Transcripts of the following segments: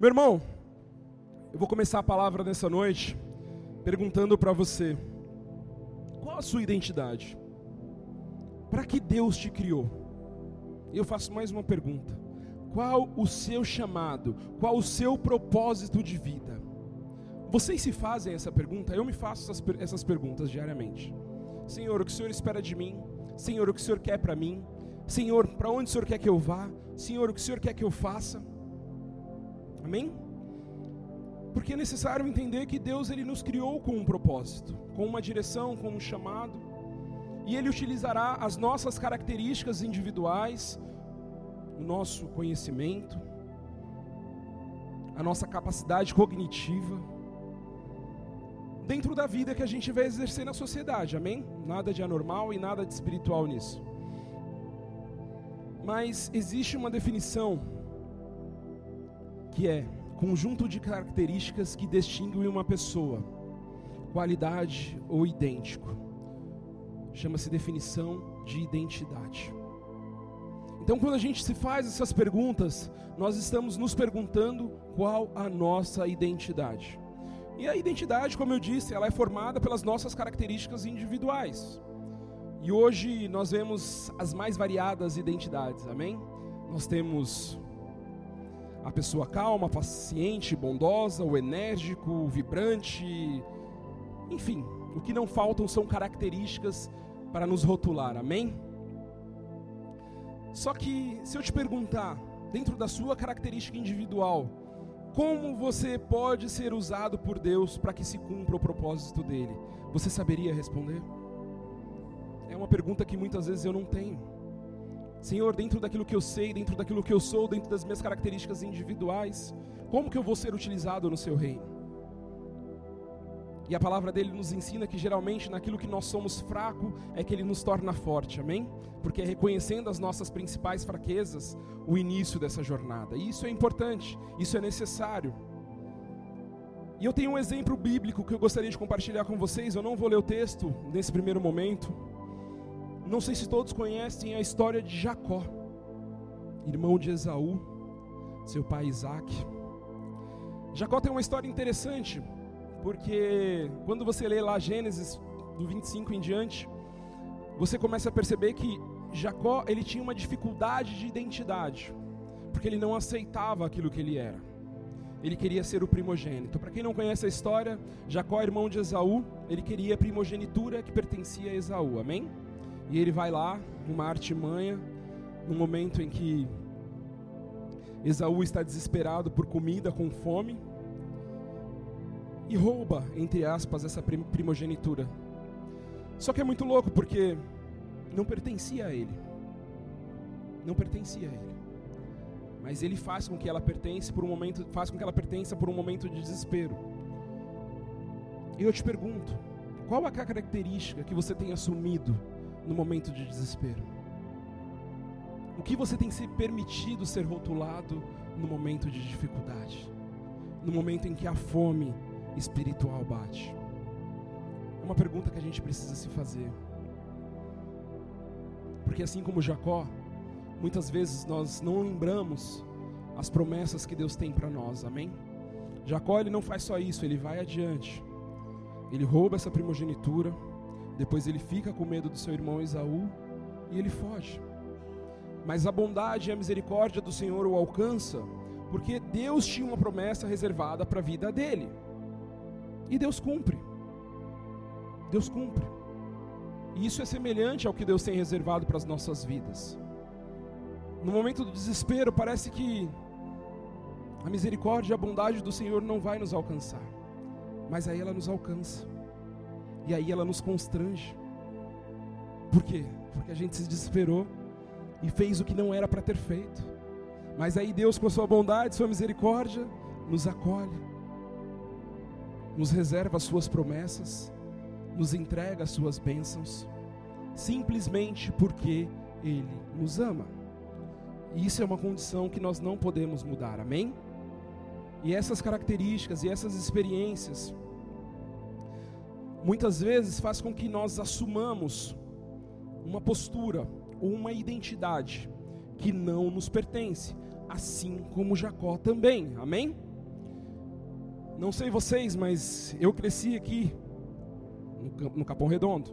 Meu irmão, eu vou começar a palavra nessa noite perguntando para você: qual a sua identidade? Para que Deus te criou? E eu faço mais uma pergunta: qual o seu chamado? Qual o seu propósito de vida? Vocês se fazem essa pergunta? Eu me faço essas, essas perguntas diariamente. Senhor, o que o Senhor espera de mim? Senhor, o que o Senhor quer para mim? Senhor, para onde o Senhor quer que eu vá? Senhor, o que o Senhor quer que eu faça? Amém? Porque é necessário entender que Deus ele nos criou com um propósito, com uma direção, com um chamado, e ele utilizará as nossas características individuais, o nosso conhecimento, a nossa capacidade cognitiva, dentro da vida que a gente vai exercer na sociedade, amém? Nada de anormal e nada de espiritual nisso. Mas existe uma definição que é conjunto de características que distinguem uma pessoa, qualidade ou idêntico. Chama-se definição de identidade. Então, quando a gente se faz essas perguntas, nós estamos nos perguntando qual a nossa identidade. E a identidade, como eu disse, ela é formada pelas nossas características individuais. E hoje nós vemos as mais variadas identidades, amém? Nós temos a pessoa calma, paciente, bondosa, o enérgico, o vibrante, enfim, o que não faltam são características para nos rotular, amém? Só que se eu te perguntar, dentro da sua característica individual, como você pode ser usado por Deus para que se cumpra o propósito dele? Você saberia responder? É uma pergunta que muitas vezes eu não tenho. Senhor, dentro daquilo que eu sei, dentro daquilo que eu sou, dentro das minhas características individuais, como que eu vou ser utilizado no seu reino? E a palavra dele nos ensina que geralmente naquilo que nós somos fraco é que ele nos torna forte, amém? Porque é reconhecendo as nossas principais fraquezas o início dessa jornada. E isso é importante, isso é necessário. E eu tenho um exemplo bíblico que eu gostaria de compartilhar com vocês. Eu não vou ler o texto nesse primeiro momento, não sei se todos conhecem a história de Jacó, irmão de Esaú, seu pai Isaac. Jacó tem uma história interessante, porque quando você lê lá Gênesis do 25 em diante, você começa a perceber que Jacó ele tinha uma dificuldade de identidade, porque ele não aceitava aquilo que ele era. Ele queria ser o primogênito. Para quem não conhece a história, Jacó, irmão de Esaú, ele queria a primogenitura que pertencia a Esaú. Amém? E ele vai lá, numa artimanha, no momento em que Esaú está desesperado por comida, com fome, e rouba, entre aspas, essa primogenitura. Só que é muito louco porque não pertencia a ele. Não pertencia a ele. Mas ele faz com que ela pertence por um momento, faz com que ela pertença por um momento de desespero. E eu te pergunto, qual a característica que você tem assumido no momento de desespero? O que você tem se permitido ser rotulado no momento de dificuldade? No momento em que a fome espiritual bate? É uma pergunta que a gente precisa se fazer. Porque assim como Jacó, muitas vezes nós não lembramos as promessas que Deus tem para nós, amém? Jacó ele não faz só isso, ele vai adiante. Ele rouba essa primogenitura, depois ele fica com medo do seu irmão Esaú e ele foge. Mas a bondade e a misericórdia do Senhor o alcança, porque Deus tinha uma promessa reservada para a vida dele. E Deus cumpre. Deus cumpre. E isso é semelhante ao que Deus tem reservado para as nossas vidas. No momento do desespero, parece que a misericórdia e a bondade do Senhor não vai nos alcançar. Mas aí ela nos alcança. E aí ela nos constrange. Por quê? Porque a gente se desesperou e fez o que não era para ter feito. Mas aí Deus, com a sua bondade, sua misericórdia, nos acolhe, nos reserva as suas promessas, nos entrega as suas bênçãos, simplesmente porque Ele nos ama. E isso é uma condição que nós não podemos mudar, amém? E essas características e essas experiências muitas vezes faz com que nós assumamos uma postura ou uma identidade que não nos pertence, assim como Jacó também. Amém? Não sei vocês, mas eu cresci aqui no Capão Redondo.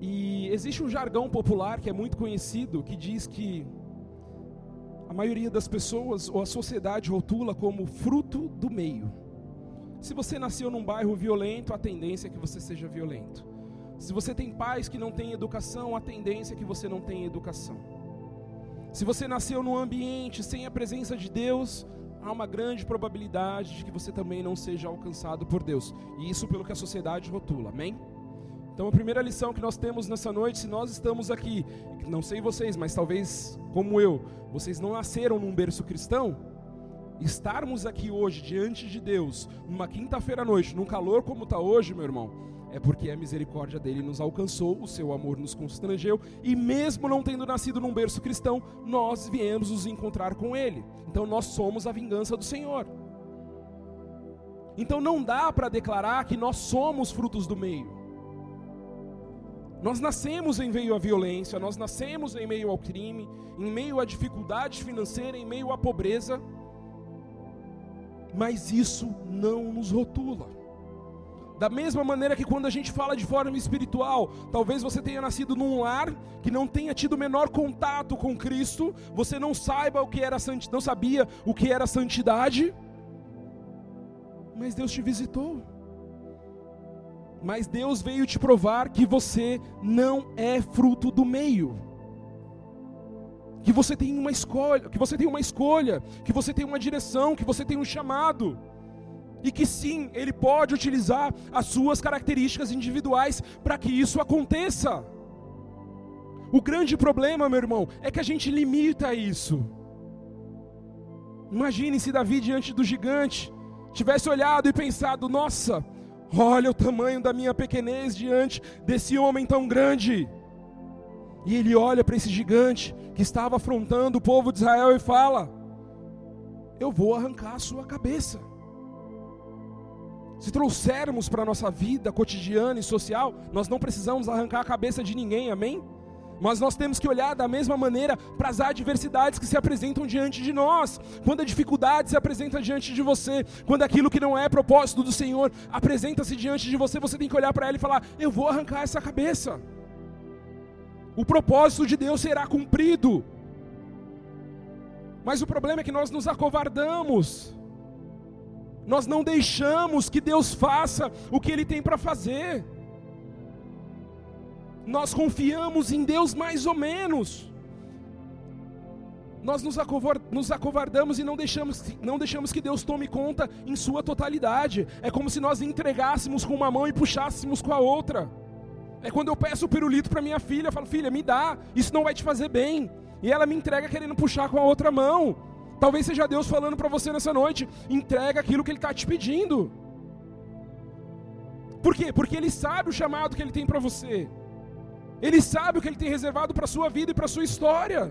E existe um jargão popular que é muito conhecido que diz que a maioria das pessoas ou a sociedade rotula como fruto do meio. Se você nasceu num bairro violento, a tendência é que você seja violento. Se você tem pais que não têm educação, a tendência é que você não tenha educação. Se você nasceu num ambiente sem a presença de Deus, há uma grande probabilidade de que você também não seja alcançado por Deus. E isso pelo que a sociedade rotula. Amém? Então, a primeira lição que nós temos nessa noite, se nós estamos aqui, não sei vocês, mas talvez como eu, vocês não nasceram num berço cristão, estarmos aqui hoje diante de Deus, numa quinta-feira à noite, num calor como está hoje, meu irmão, é porque a misericórdia dele nos alcançou, o seu amor nos constrangeu, e mesmo não tendo nascido num berço cristão, nós viemos nos encontrar com ele. Então nós somos a vingança do Senhor. Então não dá para declarar que nós somos frutos do meio. Nós nascemos em meio à violência, nós nascemos em meio ao crime, em meio à dificuldade financeira, em meio à pobreza, mas isso não nos rotula. Da mesma maneira que quando a gente fala de forma espiritual, talvez você tenha nascido num lar que não tenha tido o menor contato com Cristo, você não saiba o que era não sabia o que era santidade, mas Deus te visitou. Mas Deus veio te provar que você não é fruto do meio. Que você tem uma escolha, que você tem uma escolha, que você tem uma direção, que você tem um chamado. E que sim, ele pode utilizar as suas características individuais para que isso aconteça. O grande problema, meu irmão, é que a gente limita isso. Imagine se Davi diante do gigante tivesse olhado e pensado: nossa, Olha o tamanho da minha pequenez diante desse homem tão grande. E ele olha para esse gigante que estava afrontando o povo de Israel e fala: Eu vou arrancar a sua cabeça. Se trouxermos para a nossa vida cotidiana e social, nós não precisamos arrancar a cabeça de ninguém, amém? Mas nós temos que olhar da mesma maneira para as adversidades que se apresentam diante de nós. Quando a dificuldade se apresenta diante de você, quando aquilo que não é propósito do Senhor apresenta-se diante de você, você tem que olhar para ela e falar: Eu vou arrancar essa cabeça. O propósito de Deus será cumprido. Mas o problema é que nós nos acovardamos. Nós não deixamos que Deus faça o que Ele tem para fazer nós confiamos em Deus mais ou menos. Nós nos, acovardamos e não deixamos, não deixamos que Deus tome conta em sua totalidade. É como se nós entregássemos com uma mão e puxássemos com a outra. É quando eu peço o pirulito para minha filha, eu falo, filha, me dá, isso não vai te fazer bem. E ela me entrega querendo puxar com a outra mão. Talvez seja Deus falando para você nessa noite, entrega aquilo que Ele está te pedindo. Por quê? Porque Ele sabe o chamado que Ele tem para você. Ele sabe o que ele tem reservado para a sua vida e para a sua história.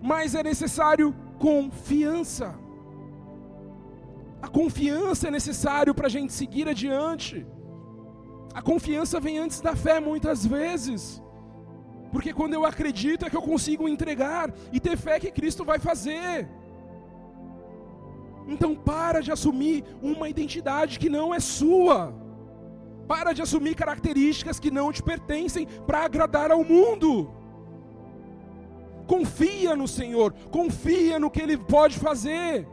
Mas é necessário confiança. A confiança é necessário para a gente seguir adiante. A confiança vem antes da fé muitas vezes. Porque quando eu acredito é que eu consigo entregar e ter fé que Cristo vai fazer. Então para de assumir uma identidade que não é sua. Para de assumir características que não te pertencem para agradar ao mundo. Confia no Senhor, confia no que Ele pode fazer.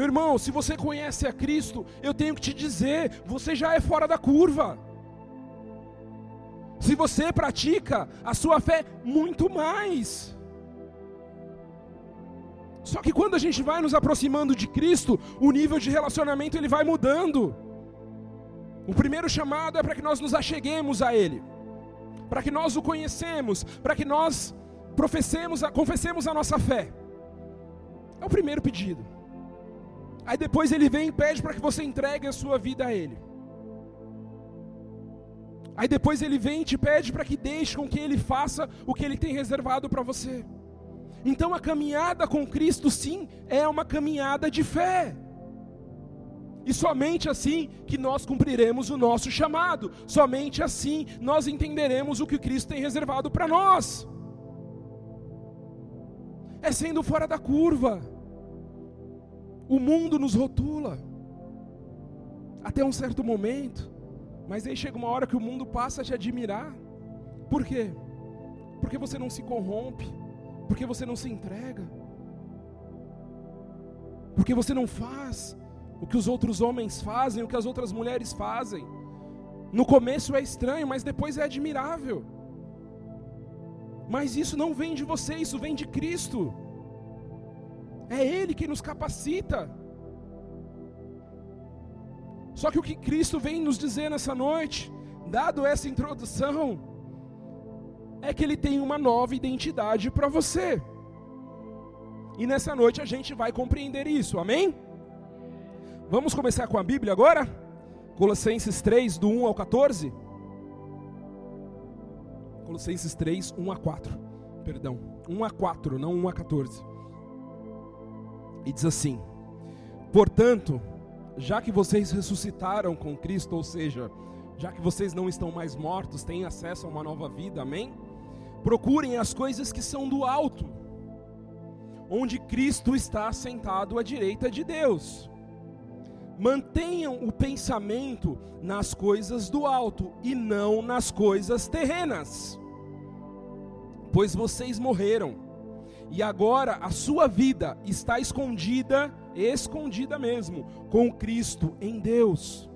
Meu irmão, se você conhece a Cristo, eu tenho que te dizer, você já é fora da curva. Se você pratica a sua fé, muito mais. Só que quando a gente vai nos aproximando de Cristo, o nível de relacionamento ele vai mudando. O primeiro chamado é para que nós nos acheguemos a Ele, para que nós o conhecemos, para que nós professemos, confessemos a nossa fé. É o primeiro pedido. Aí depois ele vem e pede para que você entregue a sua vida a Ele. Aí depois ele vem e te pede para que deixe com que Ele faça o que Ele tem reservado para você. Então a caminhada com Cristo, sim, é uma caminhada de fé. E somente assim que nós cumpriremos o nosso chamado, somente assim nós entenderemos o que Cristo tem reservado para nós. é sendo fora da curva. O mundo nos rotula até um certo momento, mas aí chega uma hora que o mundo passa a te admirar. Por quê? Porque você não se corrompe, porque você não se entrega, porque você não faz o que os outros homens fazem, o que as outras mulheres fazem. No começo é estranho, mas depois é admirável. Mas isso não vem de você, isso vem de Cristo. É Ele que nos capacita. Só que o que Cristo vem nos dizer nessa noite, dado essa introdução, é que Ele tem uma nova identidade para você. E nessa noite a gente vai compreender isso, amém? Vamos começar com a Bíblia agora? Colossenses 3, do 1 ao 14. Colossenses 3, 1 a 4. Perdão, 1 a 4, não 1 a 14. E diz assim: Portanto, já que vocês ressuscitaram com Cristo, ou seja, já que vocês não estão mais mortos, têm acesso a uma nova vida, amém? Procurem as coisas que são do alto, onde Cristo está sentado à direita de Deus. Mantenham o pensamento nas coisas do alto e não nas coisas terrenas pois vocês morreram, e agora a sua vida está escondida, escondida mesmo, com Cristo em Deus.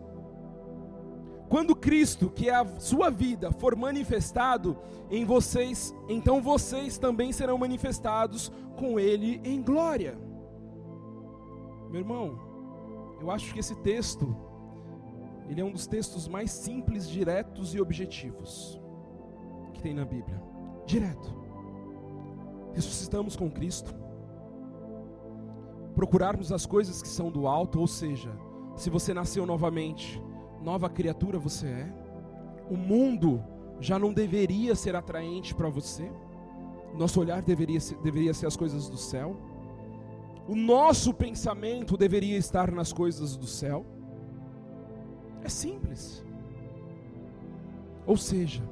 Quando Cristo, que é a sua vida, for manifestado em vocês, então vocês também serão manifestados com Ele em glória. Meu irmão, eu acho que esse texto, ele é um dos textos mais simples, diretos e objetivos que tem na Bíblia direto. Ressuscitamos com Cristo. Procurarmos as coisas que são do alto, ou seja, se você nasceu novamente, nova criatura você é. O mundo já não deveria ser atraente para você. Nosso olhar deveria ser, deveria ser as coisas do céu. O nosso pensamento deveria estar nas coisas do céu. É simples. Ou seja,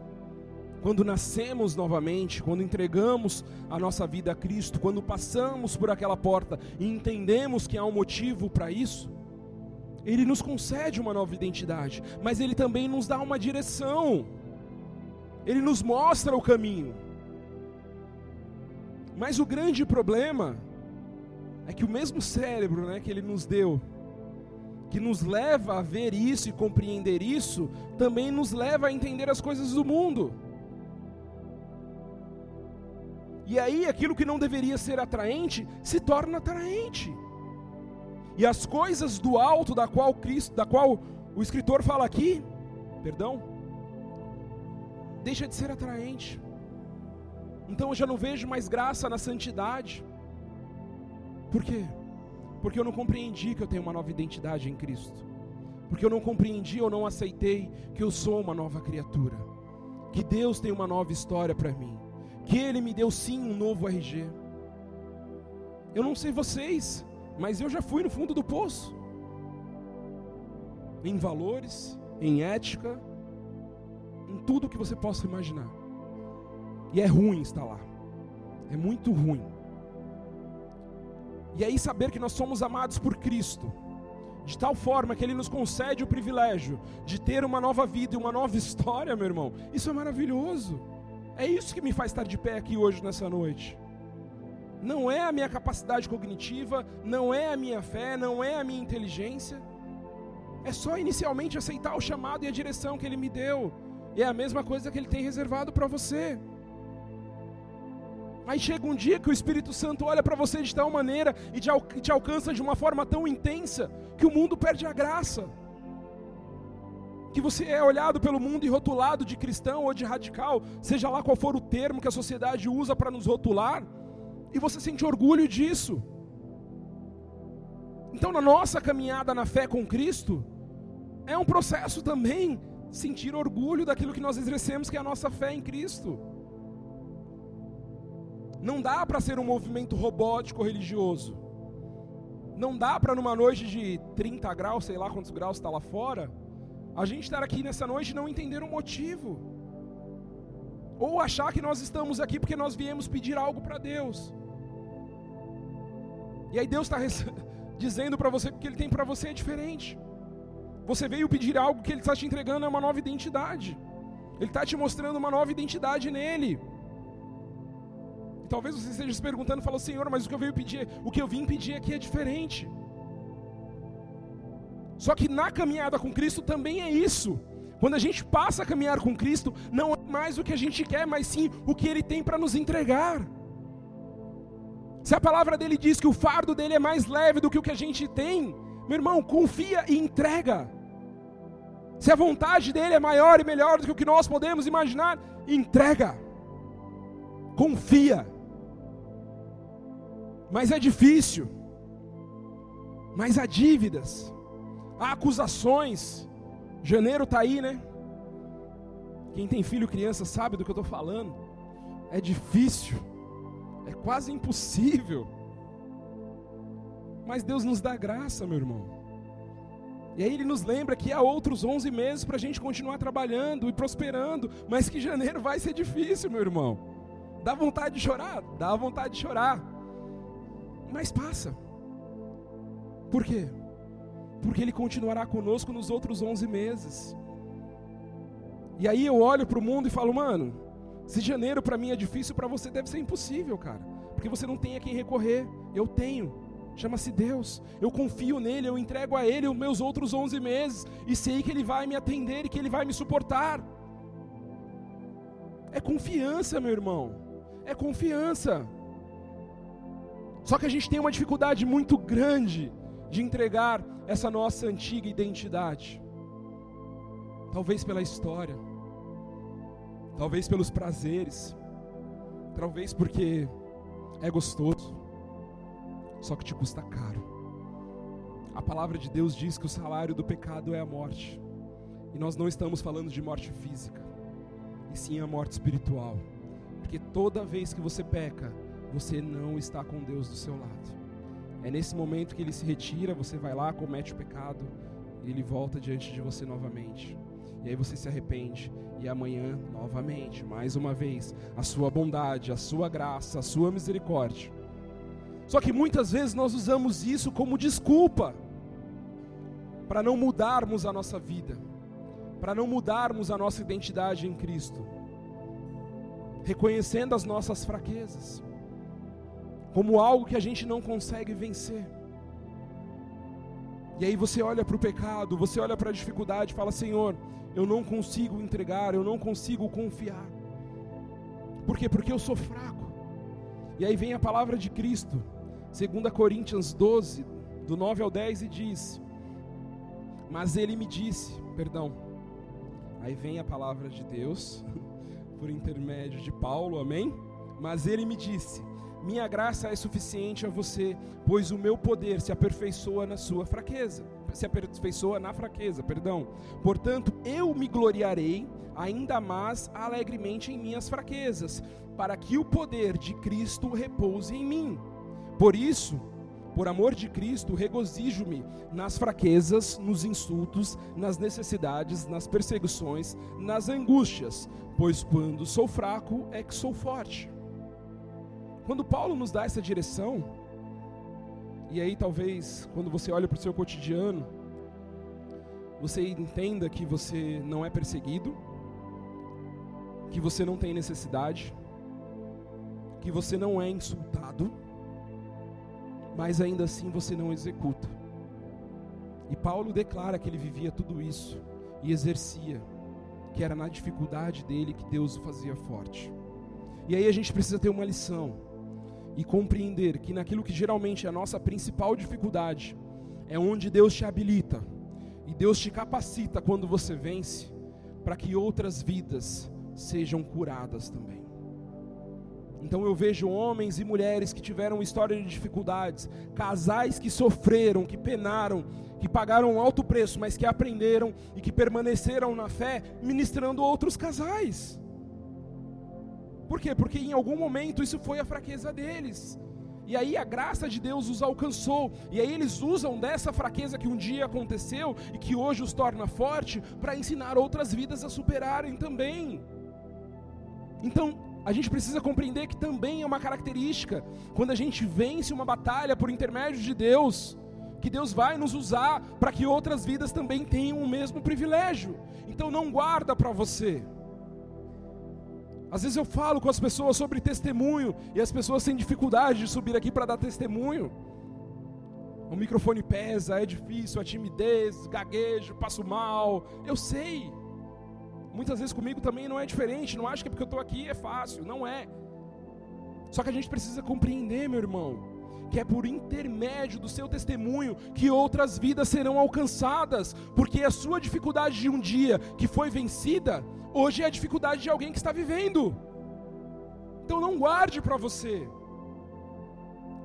quando nascemos novamente, quando entregamos a nossa vida a Cristo, quando passamos por aquela porta e entendemos que há um motivo para isso, Ele nos concede uma nova identidade, mas Ele também nos dá uma direção, Ele nos mostra o caminho. Mas o grande problema é que o mesmo cérebro né, que Ele nos deu, que nos leva a ver isso e compreender isso, também nos leva a entender as coisas do mundo. E aí aquilo que não deveria ser atraente se torna atraente. E as coisas do alto da qual Cristo, da qual o escritor fala aqui, perdão, deixa de ser atraente. Então eu já não vejo mais graça na santidade. Por quê? Porque eu não compreendi que eu tenho uma nova identidade em Cristo. Porque eu não compreendi ou não aceitei que eu sou uma nova criatura. Que Deus tem uma nova história para mim que Ele me deu sim um novo RG. Eu não sei vocês, mas eu já fui no fundo do poço. Em valores, em ética, em tudo que você possa imaginar. E é ruim estar lá. É muito ruim. E aí saber que nós somos amados por Cristo, de tal forma que Ele nos concede o privilégio de ter uma nova vida e uma nova história, meu irmão, isso é maravilhoso. É isso que me faz estar de pé aqui hoje, nessa noite. Não é a minha capacidade cognitiva, não é a minha fé, não é a minha inteligência. É só inicialmente aceitar o chamado e a direção que Ele me deu. E é a mesma coisa que Ele tem reservado para você. Aí chega um dia que o Espírito Santo olha para você de tal maneira e te alcança de uma forma tão intensa que o mundo perde a graça que você é olhado pelo mundo e rotulado de cristão ou de radical, seja lá qual for o termo que a sociedade usa para nos rotular, e você sente orgulho disso. Então, na nossa caminhada na fé com Cristo, é um processo também sentir orgulho daquilo que nós exercemos, que é a nossa fé em Cristo. Não dá para ser um movimento robótico religioso. Não dá para numa noite de 30 graus, sei lá quantos graus está lá fora, a gente estar aqui nessa noite e não entender o motivo. Ou achar que nós estamos aqui porque nós viemos pedir algo para Deus. E aí Deus está dizendo para você que o que Ele tem para você é diferente. Você veio pedir algo que Ele está te entregando é uma nova identidade. Ele está te mostrando uma nova identidade nele. E talvez você esteja se perguntando, falou, Senhor, mas o que eu veio pedir, o que eu vim pedir aqui é diferente. Só que na caminhada com Cristo também é isso. Quando a gente passa a caminhar com Cristo, não é mais o que a gente quer, mas sim o que Ele tem para nos entregar. Se a palavra dele diz que o fardo dele é mais leve do que o que a gente tem, meu irmão, confia e entrega. Se a vontade dele é maior e melhor do que o que nós podemos imaginar, entrega. Confia. Mas é difícil. Mas há dívidas, há acusações. Janeiro está aí, né? Quem tem filho, criança, sabe do que eu estou falando. É difícil. É quase impossível. Mas Deus nos dá graça, meu irmão. E aí ele nos lembra que há outros 11 meses para a gente continuar trabalhando e prosperando, mas que janeiro vai ser difícil, meu irmão. Dá vontade de chorar? Dá vontade de chorar. Mas passa. Por quê? Porque ele continuará conosco nos outros 11 meses. E aí eu olho para o mundo e falo, mano, se janeiro para mim é difícil, para você deve ser impossível, cara. Porque você não tem a quem recorrer. Eu tenho. Chama-se Deus. Eu confio nele, eu entrego a ele os meus outros 11 meses e sei que ele vai me atender e que ele vai me suportar. É confiança, meu irmão. É confiança. Só que a gente tem uma dificuldade muito grande de entregar essa nossa antiga identidade. Talvez pela história talvez pelos prazeres, talvez porque é gostoso, só que te custa caro. A palavra de Deus diz que o salário do pecado é a morte, e nós não estamos falando de morte física, e sim a morte espiritual, porque toda vez que você peca, você não está com Deus do seu lado. É nesse momento que ele se retira, você vai lá, comete o pecado, e ele volta diante de você novamente. E aí você se arrepende. E amanhã, novamente, mais uma vez, a sua bondade, a sua graça, a sua misericórdia. Só que muitas vezes nós usamos isso como desculpa para não mudarmos a nossa vida, para não mudarmos a nossa identidade em Cristo, reconhecendo as nossas fraquezas como algo que a gente não consegue vencer. E aí você olha para o pecado, você olha para a dificuldade e fala: Senhor, eu não consigo entregar, eu não consigo confiar. Por quê? Porque eu sou fraco. E aí vem a palavra de Cristo, 2 Coríntios 12, do 9 ao 10, e diz: Mas ele me disse, perdão. Aí vem a palavra de Deus, por intermédio de Paulo, amém? Mas ele me disse: Minha graça é suficiente a você, pois o meu poder se aperfeiçoa na sua fraqueza se aperfeiçoa na fraqueza, perdão. Portanto, eu me gloriarei ainda mais alegremente em minhas fraquezas, para que o poder de Cristo repouse em mim. Por isso, por amor de Cristo, regozijo-me nas fraquezas, nos insultos, nas necessidades, nas perseguições, nas angústias, pois quando sou fraco é que sou forte. Quando Paulo nos dá essa direção, e aí talvez quando você olha para o seu cotidiano, você entenda que você não é perseguido, que você não tem necessidade, que você não é insultado, mas ainda assim você não executa. E Paulo declara que ele vivia tudo isso e exercia, que era na dificuldade dele que Deus o fazia forte. E aí a gente precisa ter uma lição e compreender que naquilo que geralmente é a nossa principal dificuldade, é onde Deus te habilita e Deus te capacita quando você vence, para que outras vidas sejam curadas também. Então eu vejo homens e mulheres que tiveram história de dificuldades, casais que sofreram, que penaram, que pagaram um alto preço, mas que aprenderam e que permaneceram na fé, ministrando outros casais. Por quê? Porque em algum momento isso foi a fraqueza deles. E aí a graça de Deus os alcançou. E aí eles usam dessa fraqueza que um dia aconteceu e que hoje os torna forte para ensinar outras vidas a superarem também. Então, a gente precisa compreender que também é uma característica, quando a gente vence uma batalha por intermédio de Deus, que Deus vai nos usar para que outras vidas também tenham o mesmo privilégio. Então não guarda para você. Às vezes eu falo com as pessoas sobre testemunho e as pessoas têm dificuldade de subir aqui para dar testemunho. O microfone pesa, é difícil, a timidez, gaguejo, passo mal. Eu sei. Muitas vezes comigo também não é diferente. Não acho que é porque eu estou aqui é fácil. Não é. Só que a gente precisa compreender, meu irmão, que é por intermédio do seu testemunho que outras vidas serão alcançadas, porque a sua dificuldade de um dia que foi vencida, hoje é a dificuldade de alguém que está vivendo. Então não guarde para você.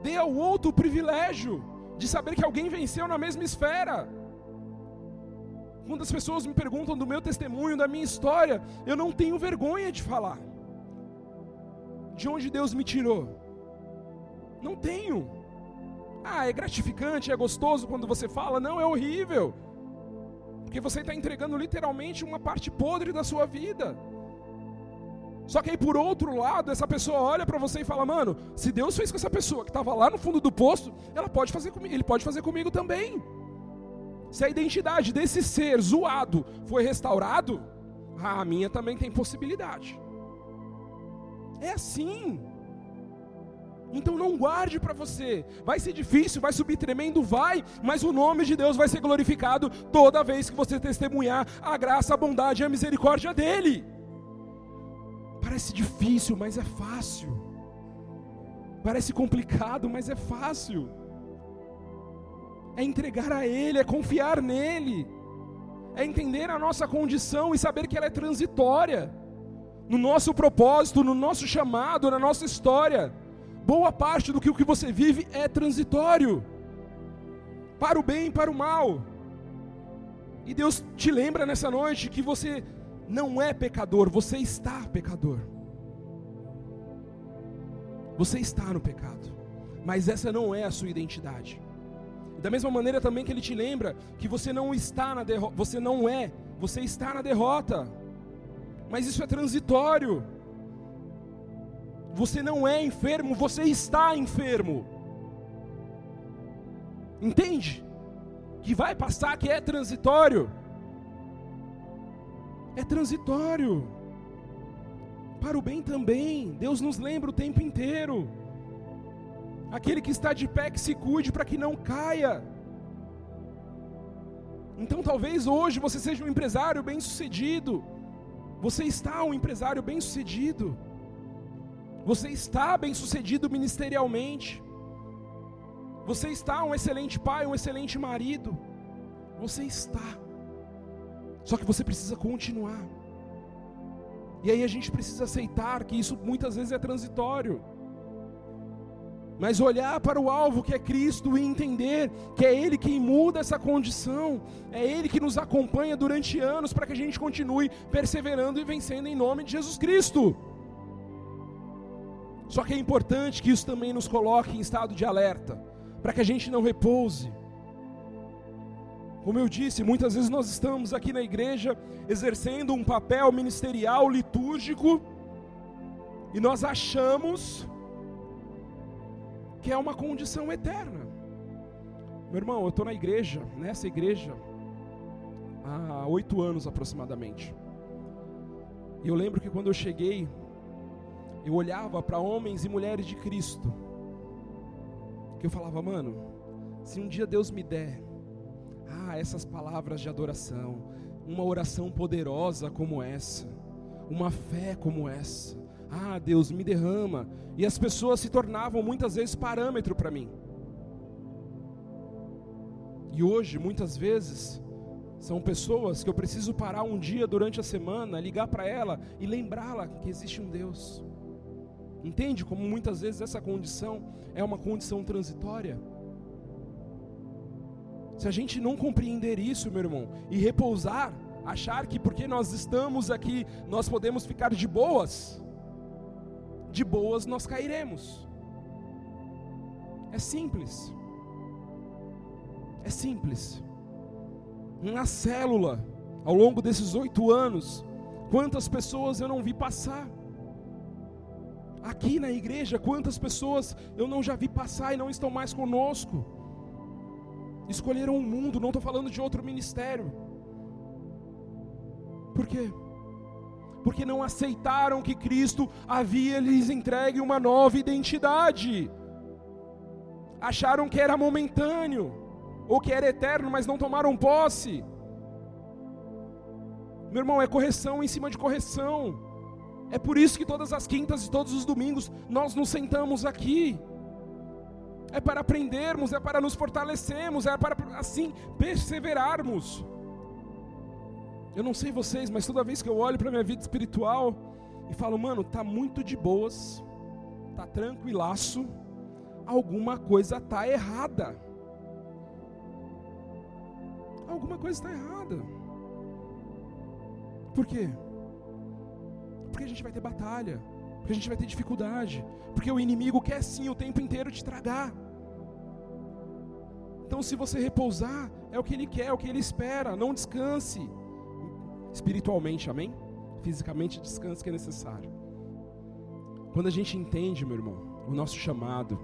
Dê ao outro o privilégio de saber que alguém venceu na mesma esfera. Quando as pessoas me perguntam do meu testemunho, da minha história, eu não tenho vergonha de falar. De onde Deus me tirou? Não tenho. Ah, é gratificante, é gostoso quando você fala? Não, é horrível. Porque você está entregando literalmente uma parte podre da sua vida. Só que aí por outro lado, essa pessoa olha para você e fala: "Mano, se Deus fez com essa pessoa que estava lá no fundo do poço, ela pode fazer comigo, ele pode fazer comigo também". Se a identidade desse ser zoado foi restaurado, a minha também tem possibilidade. É assim. Então não guarde para você. Vai ser difícil, vai subir tremendo, vai, mas o nome de Deus vai ser glorificado toda vez que você testemunhar a graça, a bondade e a misericórdia dele. Parece difícil, mas é fácil. Parece complicado, mas é fácil é entregar a Ele, é confiar nele, é entender a nossa condição e saber que ela é transitória, no nosso propósito, no nosso chamado, na nossa história. Boa parte do que o que você vive é transitório, para o bem e para o mal. E Deus te lembra nessa noite que você não é pecador, você está pecador. Você está no pecado, mas essa não é a sua identidade. Da mesma maneira também que ele te lembra que você não está na derrota, você não é, você está na derrota. Mas isso é transitório. Você não é enfermo, você está enfermo. Entende? Que vai passar, que é transitório. É transitório. Para o bem também. Deus nos lembra o tempo inteiro. Aquele que está de pé, que se cuide para que não caia. Então talvez hoje você seja um empresário bem sucedido. Você está um empresário bem sucedido. Você está bem sucedido ministerialmente. Você está um excelente pai, um excelente marido. Você está. Só que você precisa continuar. E aí a gente precisa aceitar que isso muitas vezes é transitório mas olhar para o alvo que é Cristo e entender que é Ele quem muda essa condição, é Ele que nos acompanha durante anos para que a gente continue perseverando e vencendo em nome de Jesus Cristo. Só que é importante que isso também nos coloque em estado de alerta, para que a gente não repouse. Como eu disse, muitas vezes nós estamos aqui na igreja exercendo um papel ministerial, litúrgico, e nós achamos que é uma condição eterna. Meu irmão, eu estou na igreja, nessa igreja, há oito anos aproximadamente. E eu lembro que quando eu cheguei, eu olhava para homens e mulheres de Cristo, que eu falava, mano, se um dia Deus me der, ah, essas palavras de adoração, uma oração poderosa como essa, uma fé como essa, ah, Deus, me derrama. E as pessoas se tornavam muitas vezes parâmetro para mim. E hoje, muitas vezes, são pessoas que eu preciso parar um dia durante a semana, ligar para ela e lembrá-la que existe um Deus. Entende como muitas vezes essa condição é uma condição transitória? Se a gente não compreender isso, meu irmão, e repousar, achar que porque nós estamos aqui, nós podemos ficar de boas, de boas nós cairemos. É simples. É simples. Na célula, ao longo desses oito anos, quantas pessoas eu não vi passar? Aqui na igreja, quantas pessoas eu não já vi passar e não estão mais conosco? Escolheram o um mundo, não estou falando de outro ministério. Por quê? Porque não aceitaram que Cristo havia lhes entregue uma nova identidade. Acharam que era momentâneo, ou que era eterno, mas não tomaram posse. Meu irmão, é correção em cima de correção. É por isso que todas as quintas e todos os domingos nós nos sentamos aqui. É para aprendermos, é para nos fortalecermos, é para assim perseverarmos. Eu não sei vocês, mas toda vez que eu olho para minha vida espiritual e falo, mano, tá muito de boas, tá tranquilaço, alguma coisa tá errada. Alguma coisa está errada. Por quê? Porque a gente vai ter batalha, porque a gente vai ter dificuldade, porque o inimigo quer sim o tempo inteiro te tragar. Então, se você repousar, é o que ele quer, é o que ele espera. Não descanse espiritualmente, amém? Fisicamente, descanse que é necessário. Quando a gente entende, meu irmão, o nosso chamado,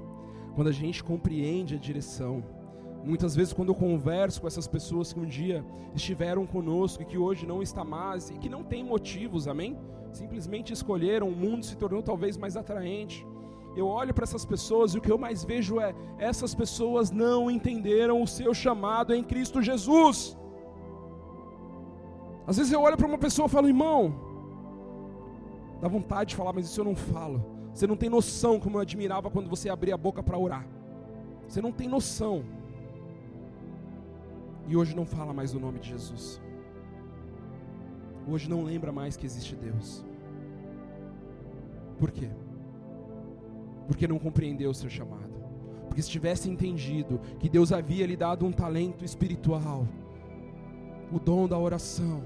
quando a gente compreende a direção, Muitas vezes, quando eu converso com essas pessoas que um dia estiveram conosco e que hoje não está mais e que não tem motivos, amém? Simplesmente escolheram, o mundo se tornou talvez mais atraente. Eu olho para essas pessoas e o que eu mais vejo é: essas pessoas não entenderam o seu chamado em Cristo Jesus. Às vezes eu olho para uma pessoa e falo, irmão, dá vontade de falar, mas isso eu não falo. Você não tem noção como eu admirava quando você abria a boca para orar. Você não tem noção. E hoje não fala mais o nome de Jesus. Hoje não lembra mais que existe Deus. Por quê? Porque não compreendeu o seu chamado. Porque se tivesse entendido que Deus havia lhe dado um talento espiritual, o dom da oração,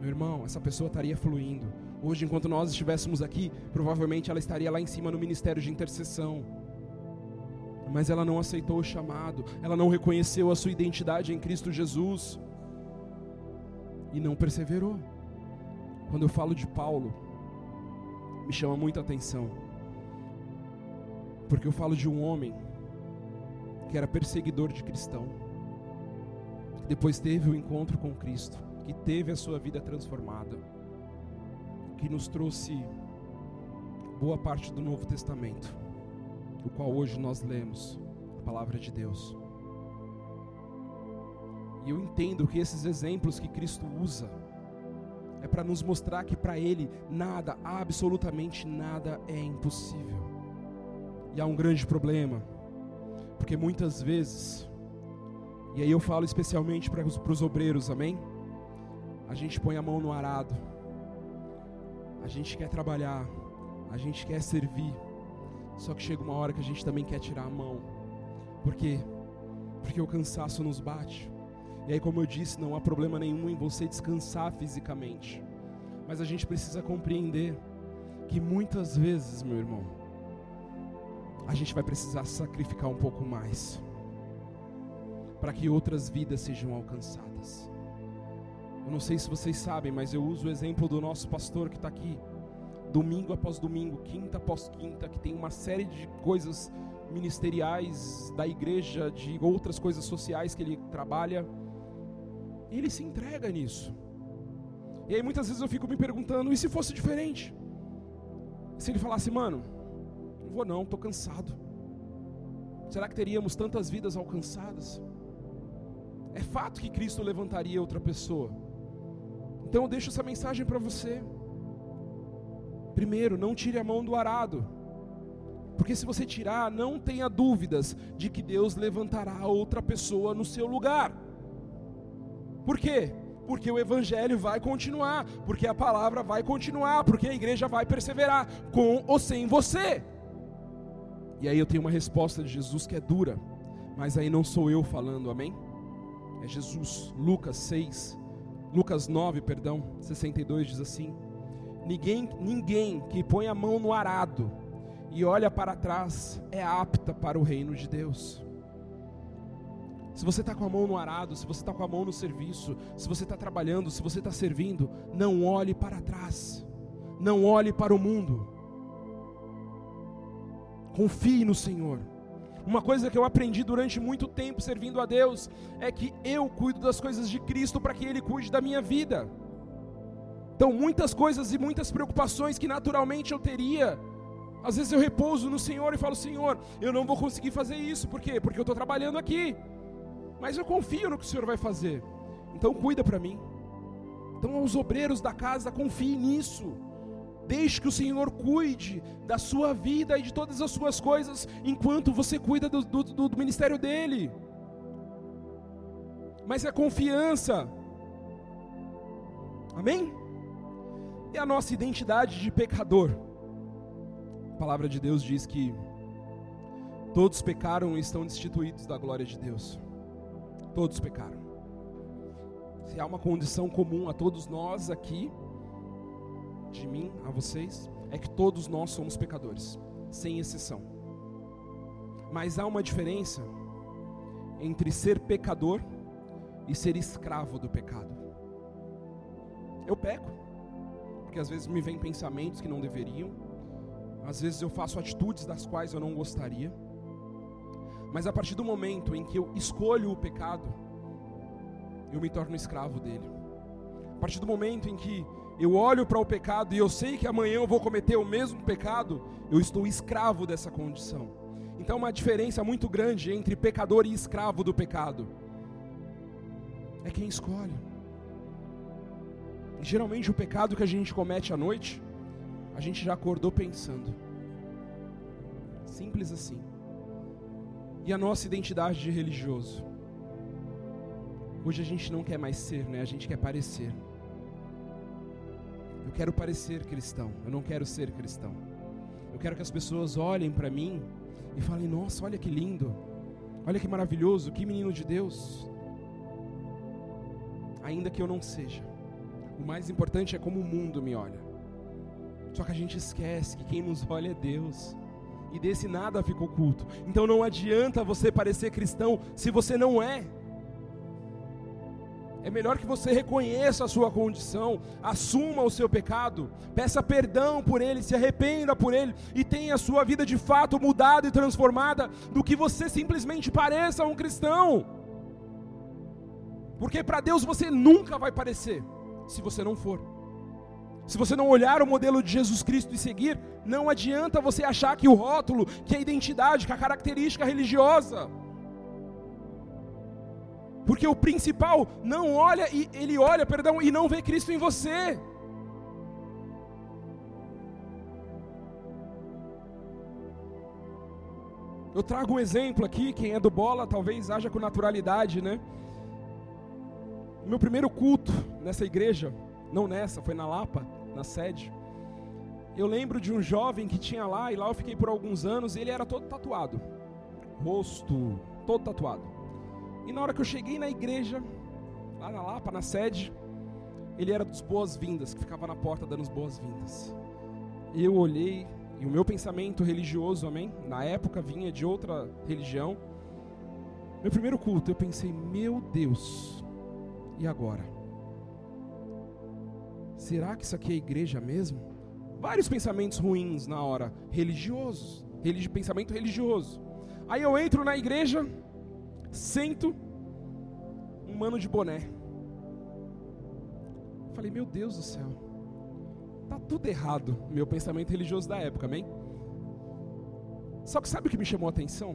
meu irmão, essa pessoa estaria fluindo. Hoje, enquanto nós estivéssemos aqui, provavelmente ela estaria lá em cima no ministério de intercessão mas ela não aceitou o chamado, ela não reconheceu a sua identidade em Cristo Jesus e não perseverou. Quando eu falo de Paulo, me chama muita atenção, porque eu falo de um homem que era perseguidor de cristão, que depois teve o um encontro com Cristo, que teve a sua vida transformada, que nos trouxe boa parte do Novo Testamento o qual hoje nós lemos, a palavra de Deus. E eu entendo que esses exemplos que Cristo usa é para nos mostrar que para Ele nada, absolutamente nada é impossível. E há um grande problema, porque muitas vezes, e aí eu falo especialmente para os obreiros, amém? A gente põe a mão no arado, a gente quer trabalhar, a gente quer servir, só que chega uma hora que a gente também quer tirar a mão. Por quê? Porque o cansaço nos bate. E aí, como eu disse, não há problema nenhum em você descansar fisicamente. Mas a gente precisa compreender que muitas vezes, meu irmão, a gente vai precisar sacrificar um pouco mais para que outras vidas sejam alcançadas. Eu não sei se vocês sabem, mas eu uso o exemplo do nosso pastor que está aqui domingo após domingo, quinta após quinta, que tem uma série de coisas ministeriais da igreja, de outras coisas sociais que ele trabalha. E ele se entrega nisso. E aí muitas vezes eu fico me perguntando, e se fosse diferente? Se ele falasse, mano, não vou não, estou cansado. Será que teríamos tantas vidas alcançadas? É fato que Cristo levantaria outra pessoa. Então eu deixo essa mensagem para você. Primeiro, não tire a mão do arado. Porque se você tirar, não tenha dúvidas de que Deus levantará outra pessoa no seu lugar. Por quê? Porque o evangelho vai continuar, porque a palavra vai continuar, porque a igreja vai perseverar com ou sem você. E aí eu tenho uma resposta de Jesus que é dura, mas aí não sou eu falando, amém? É Jesus, Lucas 6, Lucas 9, perdão, 62 diz assim: Ninguém, ninguém que põe a mão no arado e olha para trás é apta para o reino de Deus. Se você está com a mão no arado, se você está com a mão no serviço, se você está trabalhando, se você está servindo, não olhe para trás, não olhe para o mundo, Confie no Senhor. Uma coisa que eu aprendi durante muito tempo servindo a Deus é que eu cuido das coisas de Cristo para que Ele cuide da minha vida. Então, muitas coisas e muitas preocupações que naturalmente eu teria, às vezes eu repouso no Senhor e falo: Senhor, eu não vou conseguir fazer isso, por quê? Porque eu estou trabalhando aqui, mas eu confio no que o Senhor vai fazer, então cuida para mim. Então, aos obreiros da casa, confie nisso. Deixe que o Senhor cuide da sua vida e de todas as suas coisas, enquanto você cuida do, do, do ministério dele. Mas é confiança. Amém? E a nossa identidade de pecador. A palavra de Deus diz que todos pecaram e estão destituídos da glória de Deus. Todos pecaram. Se há uma condição comum a todos nós aqui, de mim a vocês é que todos nós somos pecadores, sem exceção. Mas há uma diferença entre ser pecador e ser escravo do pecado. Eu peco, porque às vezes me vêm pensamentos que não deveriam, às vezes eu faço atitudes das quais eu não gostaria, mas a partir do momento em que eu escolho o pecado, eu me torno escravo dele. A partir do momento em que eu olho para o pecado e eu sei que amanhã eu vou cometer o mesmo pecado, eu estou escravo dessa condição. Então, uma diferença muito grande entre pecador e escravo do pecado é quem escolhe. Geralmente, o pecado que a gente comete à noite, a gente já acordou pensando. Simples assim. E a nossa identidade de religioso? Hoje a gente não quer mais ser, né? A gente quer parecer. Eu quero parecer cristão, eu não quero ser cristão. Eu quero que as pessoas olhem para mim e falem: Nossa, olha que lindo, olha que maravilhoso, que menino de Deus. Ainda que eu não seja, o mais importante é como o mundo me olha. Só que a gente esquece que quem nos olha é Deus. E desse nada fica oculto. Então não adianta você parecer cristão se você não é. É melhor que você reconheça a sua condição, assuma o seu pecado, peça perdão por ele, se arrependa por ele e tenha a sua vida de fato mudada e transformada, do que você simplesmente pareça um cristão. Porque para Deus você nunca vai parecer, se você não for. Se você não olhar o modelo de Jesus Cristo e seguir, não adianta você achar que o rótulo, que a identidade, que a característica religiosa, porque o principal não olha e ele olha, perdão, e não vê Cristo em você. Eu trago um exemplo aqui, quem é do bola talvez haja com naturalidade, né? Meu primeiro culto nessa igreja, não nessa, foi na Lapa, na sede. Eu lembro de um jovem que tinha lá, e lá eu fiquei por alguns anos, e ele era todo tatuado. Rosto, todo tatuado. E na hora que eu cheguei na igreja, lá na Lapa, na sede, ele era dos boas-vindas, que ficava na porta dando as boas-vindas. E eu olhei, e o meu pensamento religioso, amém? Na época vinha de outra religião. Meu primeiro culto, eu pensei, meu Deus, e agora? Será que isso aqui é igreja mesmo? Vários pensamentos ruins na hora, religiosos, religi pensamento religioso. Aí eu entro na igreja, Sento um mano de boné. Falei, meu Deus do céu. Tá tudo errado, meu pensamento religioso da época, amém? Só que sabe o que me chamou a atenção?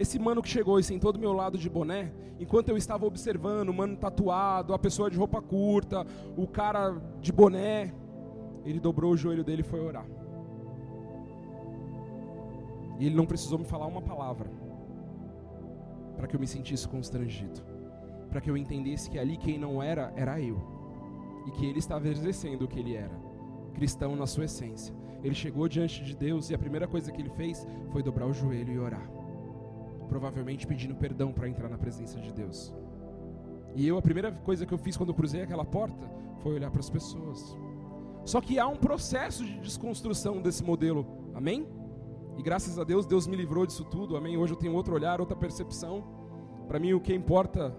Esse mano que chegou e sentou do meu lado de boné, enquanto eu estava observando o mano tatuado, a pessoa de roupa curta, o cara de boné, ele dobrou o joelho dele e foi orar. E ele não precisou me falar uma palavra para que eu me sentisse constrangido, para que eu entendesse que ali quem não era, era eu, e que ele estava exercendo o que ele era, cristão na sua essência. Ele chegou diante de Deus e a primeira coisa que ele fez foi dobrar o joelho e orar, provavelmente pedindo perdão para entrar na presença de Deus. E eu, a primeira coisa que eu fiz quando cruzei aquela porta foi olhar para as pessoas. Só que há um processo de desconstrução desse modelo, amém? E graças a Deus, Deus me livrou disso tudo, amém? Hoje eu tenho outro olhar, outra percepção. Para mim, o que importa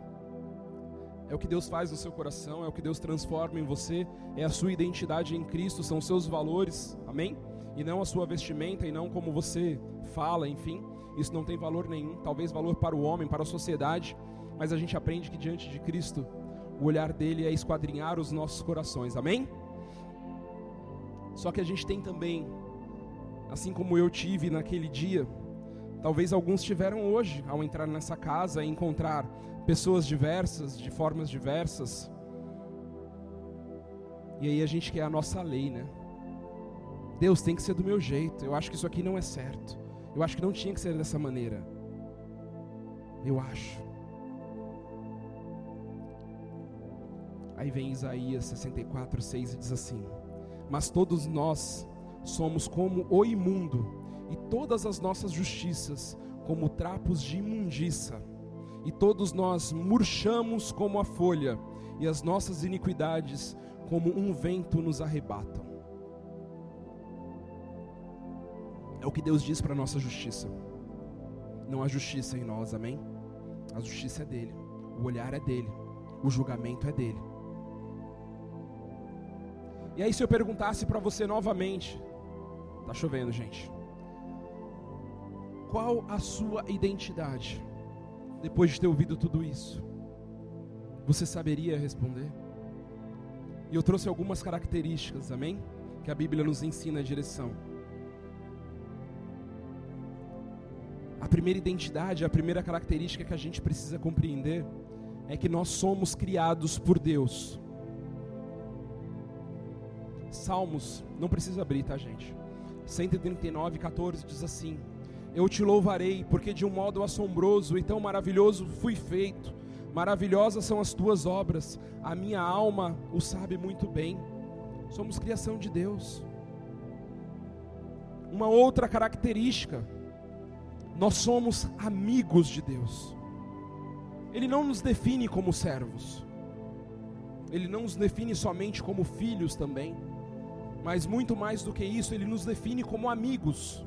é o que Deus faz no seu coração, é o que Deus transforma em você, é a sua identidade em Cristo, são os seus valores, amém? e não a sua vestimenta, e não como você fala, enfim. Isso não tem valor nenhum, talvez valor para o homem, para a sociedade, mas a gente aprende que diante de Cristo, o olhar dele é esquadrinhar os nossos corações, amém? Só que a gente tem também, assim como eu tive naquele dia, talvez alguns tiveram hoje, ao entrar nessa casa e encontrar pessoas diversas, de formas diversas. E aí a gente quer a nossa lei, né? Deus tem que ser do meu jeito. Eu acho que isso aqui não é certo. Eu acho que não tinha que ser dessa maneira. Eu acho. Aí vem Isaías 64, 6 e diz assim: Mas todos nós somos como o imundo, e todas as nossas justiças como trapos de imundícia e todos nós murchamos como a folha, e as nossas iniquidades como um vento nos arrebatam. É o que Deus diz para a nossa justiça. Não há justiça em nós, amém? A justiça é dele, o olhar é dele, o julgamento é dele. E aí, se eu perguntasse para você novamente, tá chovendo, gente. Qual a sua identidade? depois de ter ouvido tudo isso? Você saberia responder? E eu trouxe algumas características, amém? Que a Bíblia nos ensina a direção. A primeira identidade, a primeira característica que a gente precisa compreender é que nós somos criados por Deus. Salmos, não precisa abrir, tá, gente? 139, 14 diz assim: eu te louvarei, porque de um modo assombroso e tão maravilhoso fui feito. Maravilhosas são as tuas obras, a minha alma o sabe muito bem. Somos criação de Deus. Uma outra característica, nós somos amigos de Deus. Ele não nos define como servos, ele não nos define somente como filhos também, mas muito mais do que isso, ele nos define como amigos.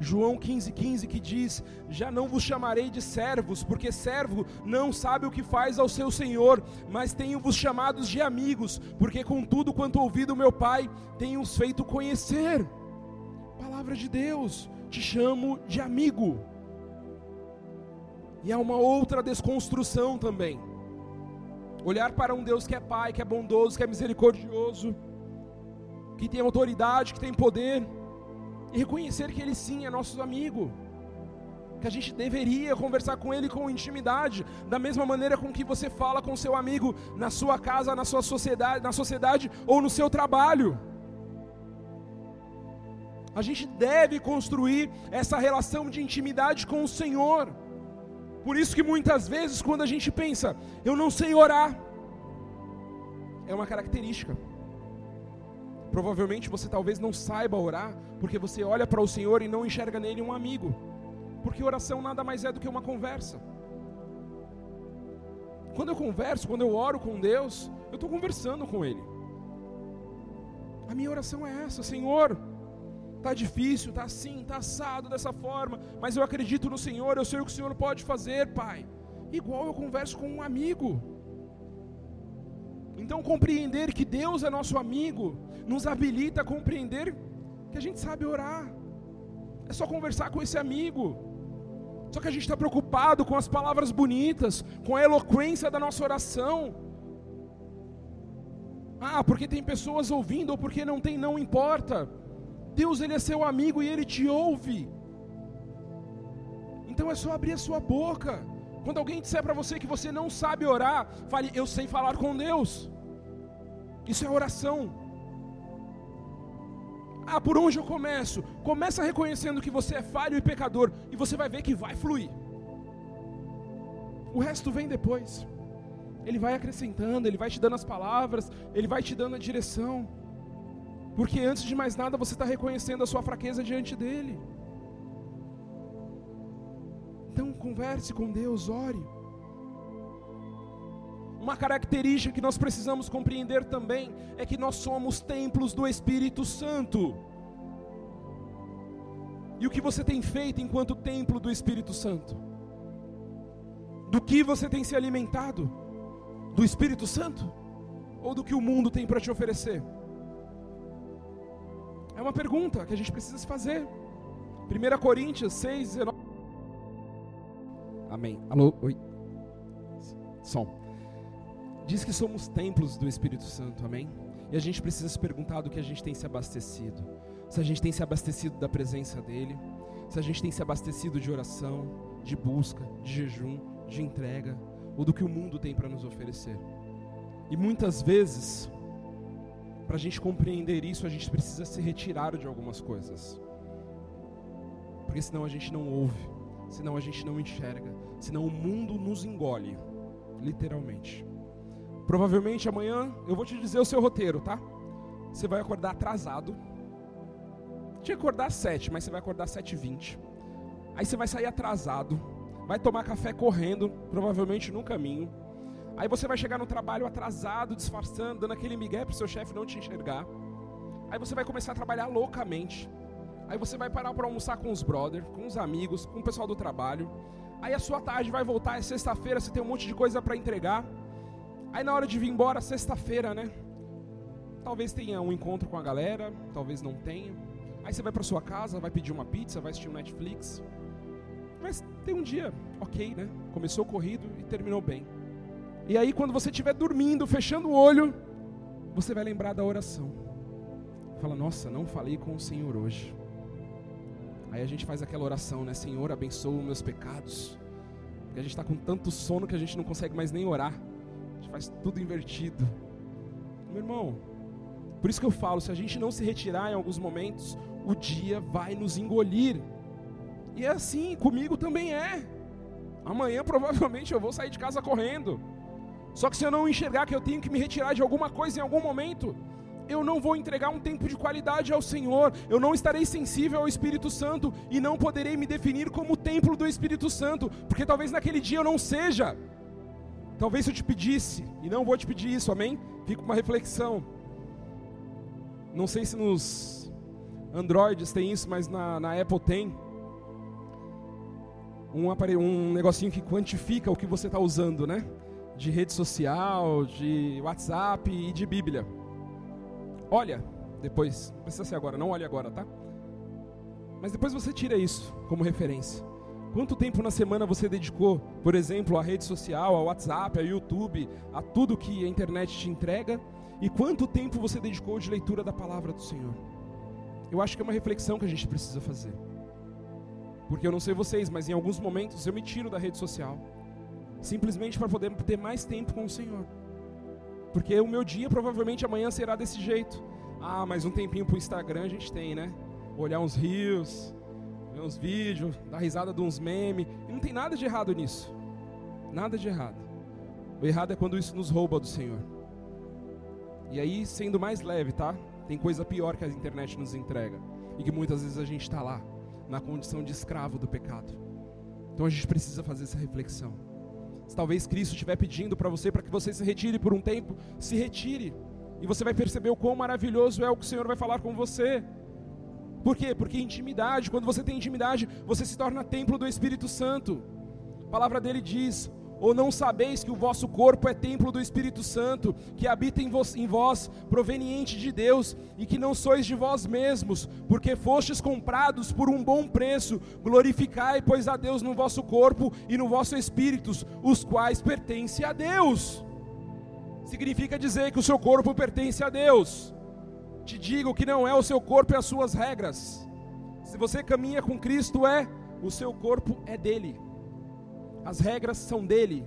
João 15,15 15, que diz: Já não vos chamarei de servos, porque servo não sabe o que faz ao seu senhor, mas tenho-vos chamados de amigos, porque com tudo quanto ouvi do meu Pai, tenho-os feito conhecer. Palavra de Deus, te chamo de amigo. E há uma outra desconstrução também. Olhar para um Deus que é Pai, que é bondoso, que é misericordioso, que tem autoridade, que tem poder e reconhecer que Ele sim é nosso amigo, que a gente deveria conversar com Ele com intimidade, da mesma maneira com que você fala com seu amigo na sua casa, na sua sociedade, na sociedade ou no seu trabalho. A gente deve construir essa relação de intimidade com o Senhor. Por isso que muitas vezes quando a gente pensa, eu não sei orar, é uma característica. Provavelmente você talvez não saiba orar, porque você olha para o Senhor e não enxerga nele um amigo. Porque oração nada mais é do que uma conversa. Quando eu converso, quando eu oro com Deus, eu estou conversando com Ele. A minha oração é essa, Senhor. Tá difícil, tá assim, tá assado dessa forma, mas eu acredito no Senhor, eu sei o que o Senhor pode fazer, Pai. Igual eu converso com um amigo. Então, compreender que Deus é nosso amigo nos habilita a compreender que a gente sabe orar. É só conversar com esse amigo. Só que a gente está preocupado com as palavras bonitas, com a eloquência da nossa oração. Ah, porque tem pessoas ouvindo ou porque não tem, não importa. Deus ele é seu amigo e ele te ouve. Então é só abrir a sua boca. Quando alguém disser para você que você não sabe orar, fale: Eu sei falar com Deus. Isso é oração. Ah, por onde eu começo? Começa reconhecendo que você é falho e pecador, e você vai ver que vai fluir. O resto vem depois. Ele vai acrescentando, ele vai te dando as palavras, ele vai te dando a direção. Porque antes de mais nada você está reconhecendo a sua fraqueza diante dele. Então converse com Deus, ore. Uma característica que nós precisamos compreender também é que nós somos templos do Espírito Santo. E o que você tem feito enquanto templo do Espírito Santo? Do que você tem se alimentado? Do Espírito Santo? Ou do que o mundo tem para te oferecer? É uma pergunta que a gente precisa se fazer. 1 Coríntios 6, 19. Amém. Alô? Oi. Som. Diz que somos templos do Espírito Santo, amém? E a gente precisa se perguntar do que a gente tem se abastecido. Se a gente tem se abastecido da presença dEle, se a gente tem se abastecido de oração, de busca, de jejum, de entrega, ou do que o mundo tem para nos oferecer. E muitas vezes, para a gente compreender isso, a gente precisa se retirar de algumas coisas. Porque senão a gente não ouve, senão a gente não enxerga, senão o mundo nos engole, literalmente. Provavelmente amanhã eu vou te dizer o seu roteiro, tá? Você vai acordar atrasado. Tinha que acordar às 7, mas você vai acordar às 7h20. Aí você vai sair atrasado, vai tomar café correndo, provavelmente no caminho. Aí você vai chegar no trabalho atrasado, disfarçando, dando aquele migué para o seu chefe não te enxergar. Aí você vai começar a trabalhar loucamente. Aí você vai parar para almoçar com os brothers, com os amigos, com o pessoal do trabalho. Aí a sua tarde vai voltar, é sexta-feira, você tem um monte de coisa para entregar. Aí na hora de vir embora, sexta-feira, né? Talvez tenha um encontro com a galera, talvez não tenha. Aí você vai para sua casa, vai pedir uma pizza, vai assistir um Netflix. Mas tem um dia, ok, né? Começou corrido e terminou bem. E aí, quando você estiver dormindo, fechando o olho, você vai lembrar da oração. Fala, nossa, não falei com o Senhor hoje. Aí a gente faz aquela oração, né? Senhor, abençoa os meus pecados. Porque a gente está com tanto sono que a gente não consegue mais nem orar. A gente faz tudo invertido. Meu irmão, por isso que eu falo: se a gente não se retirar em alguns momentos, o dia vai nos engolir. E é assim, comigo também é. Amanhã provavelmente eu vou sair de casa correndo. Só que se eu não enxergar que eu tenho que me retirar de alguma coisa em algum momento, eu não vou entregar um tempo de qualidade ao Senhor, eu não estarei sensível ao Espírito Santo e não poderei me definir como templo do Espírito Santo, porque talvez naquele dia eu não seja. Talvez se eu te pedisse, e não vou te pedir isso, amém? Fica uma reflexão. Não sei se nos Androids tem isso, mas na, na Apple tem. Um, aparelho, um negocinho que quantifica o que você está usando, né? De rede social, de WhatsApp e de Bíblia. Olha, depois, não precisa ser agora, não olhe agora, tá? Mas depois você tira isso como referência. Quanto tempo na semana você dedicou, por exemplo, à rede social, ao WhatsApp, ao YouTube, a tudo que a internet te entrega? E quanto tempo você dedicou de leitura da palavra do Senhor? Eu acho que é uma reflexão que a gente precisa fazer. Porque eu não sei vocês, mas em alguns momentos eu me tiro da rede social, simplesmente para poder ter mais tempo com o Senhor. Porque o meu dia provavelmente amanhã será desse jeito. Ah, mas um tempinho pro Instagram a gente tem, né? Olhar uns rios, ver uns vídeos, dar risada de uns memes. E não tem nada de errado nisso. Nada de errado. O errado é quando isso nos rouba do Senhor. E aí, sendo mais leve, tá? Tem coisa pior que a internet nos entrega. E que muitas vezes a gente está lá, na condição de escravo do pecado. Então a gente precisa fazer essa reflexão. Se talvez Cristo estiver pedindo para você para que você se retire por um tempo, se retire. E você vai perceber o quão maravilhoso é o que o Senhor vai falar com você. Por quê? Porque intimidade, quando você tem intimidade, você se torna templo do Espírito Santo. A palavra dele diz: ou não sabeis que o vosso corpo é templo do Espírito Santo, que habita em vós, em vós, proveniente de Deus, e que não sois de vós mesmos, porque fostes comprados por um bom preço? Glorificai, pois, a Deus no vosso corpo e no vosso espírito, os quais pertencem a Deus. Significa dizer que o seu corpo pertence a Deus. Te digo que não é o seu corpo e as suas regras. Se você caminha com Cristo, é o seu corpo é dele as regras são dele.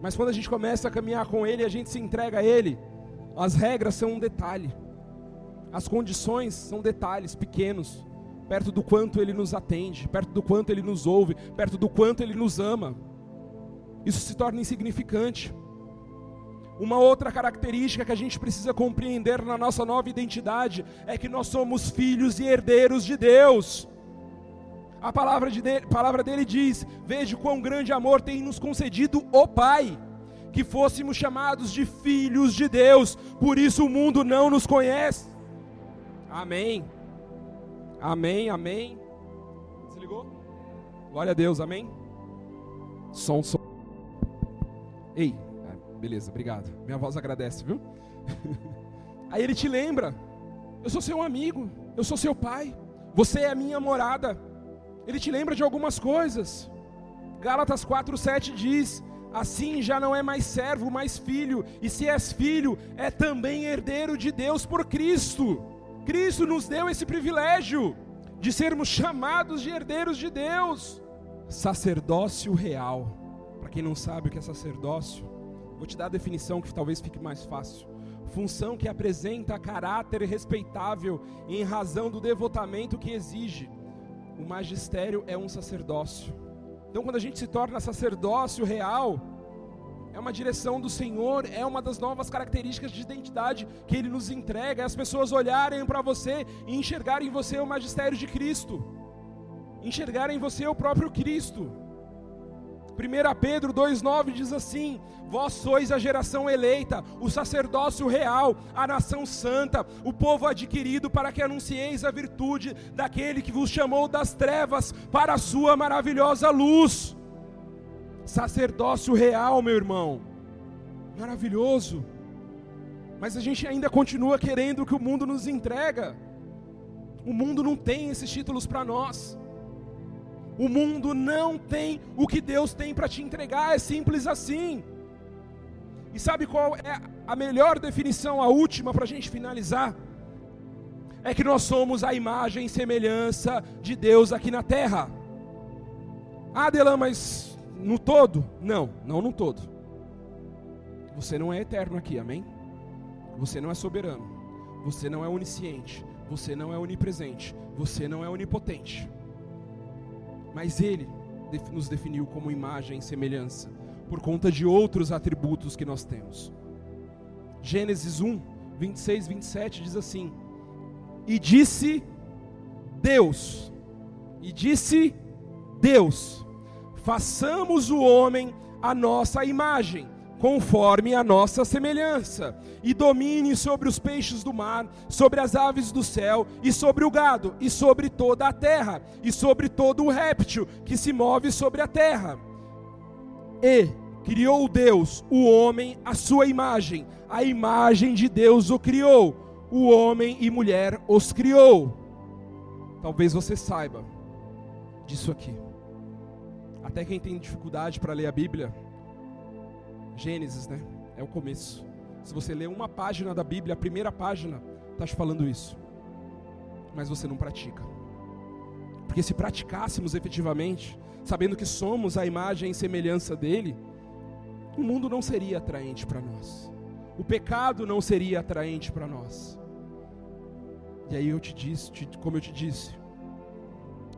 Mas quando a gente começa a caminhar com ele, a gente se entrega a ele, as regras são um detalhe. As condições são detalhes pequenos, perto do quanto ele nos atende, perto do quanto ele nos ouve, perto do quanto ele nos ama. Isso se torna insignificante. Uma outra característica que a gente precisa compreender na nossa nova identidade é que nós somos filhos e herdeiros de Deus. A palavra, de dele, palavra dele diz: Veja quão grande amor tem nos concedido o Pai, que fôssemos chamados de filhos de Deus, por isso o mundo não nos conhece. Amém. Amém, amém. Se ligou? Glória a Deus, amém. Som, som. Ei, ah, beleza, obrigado. Minha voz agradece, viu? Aí ele te lembra: Eu sou seu amigo, eu sou seu pai, você é a minha morada. Ele te lembra de algumas coisas. Gálatas 4:7 diz: Assim já não é mais servo, mas filho, e se és filho, é também herdeiro de Deus por Cristo. Cristo nos deu esse privilégio de sermos chamados de herdeiros de Deus. Sacerdócio real. Para quem não sabe o que é sacerdócio, vou te dar a definição que talvez fique mais fácil. Função que apresenta caráter respeitável em razão do devotamento que exige. O magistério é um sacerdócio. Então, quando a gente se torna sacerdócio real, é uma direção do Senhor, é uma das novas características de identidade que Ele nos entrega, é as pessoas olharem para você e enxergarem em você o magistério de Cristo, enxergarem em você o próprio Cristo. 1 Pedro 2,9 diz assim: Vós sois a geração eleita, o sacerdócio real, a nação santa, o povo adquirido, para que anuncieis a virtude daquele que vos chamou das trevas para a sua maravilhosa luz. Sacerdócio real, meu irmão, maravilhoso, mas a gente ainda continua querendo o que o mundo nos entrega. O mundo não tem esses títulos para nós. O mundo não tem o que Deus tem para te entregar, é simples assim. E sabe qual é a melhor definição, a última, para a gente finalizar? É que nós somos a imagem e semelhança de Deus aqui na terra. Ah, mas no todo? Não, não no todo. Você não é eterno aqui, amém? Você não é soberano. Você não é onisciente. Você não é onipresente. Você não é onipotente mas Ele nos definiu como imagem e semelhança, por conta de outros atributos que nós temos. Gênesis 1, 26, 27 diz assim: E disse Deus, e disse Deus, façamos o homem a nossa imagem conforme a nossa semelhança, e domine sobre os peixes do mar, sobre as aves do céu, e sobre o gado, e sobre toda a terra, e sobre todo o réptil que se move sobre a terra. E criou Deus o homem à sua imagem, a imagem de Deus o criou, o homem e mulher os criou. Talvez você saiba disso aqui. Até quem tem dificuldade para ler a Bíblia, Gênesis, né? É o começo. Se você ler uma página da Bíblia, a primeira página está te falando isso. Mas você não pratica. Porque se praticássemos efetivamente, sabendo que somos a imagem e semelhança dele, o mundo não seria atraente para nós. O pecado não seria atraente para nós. E aí eu te disse, como eu te disse,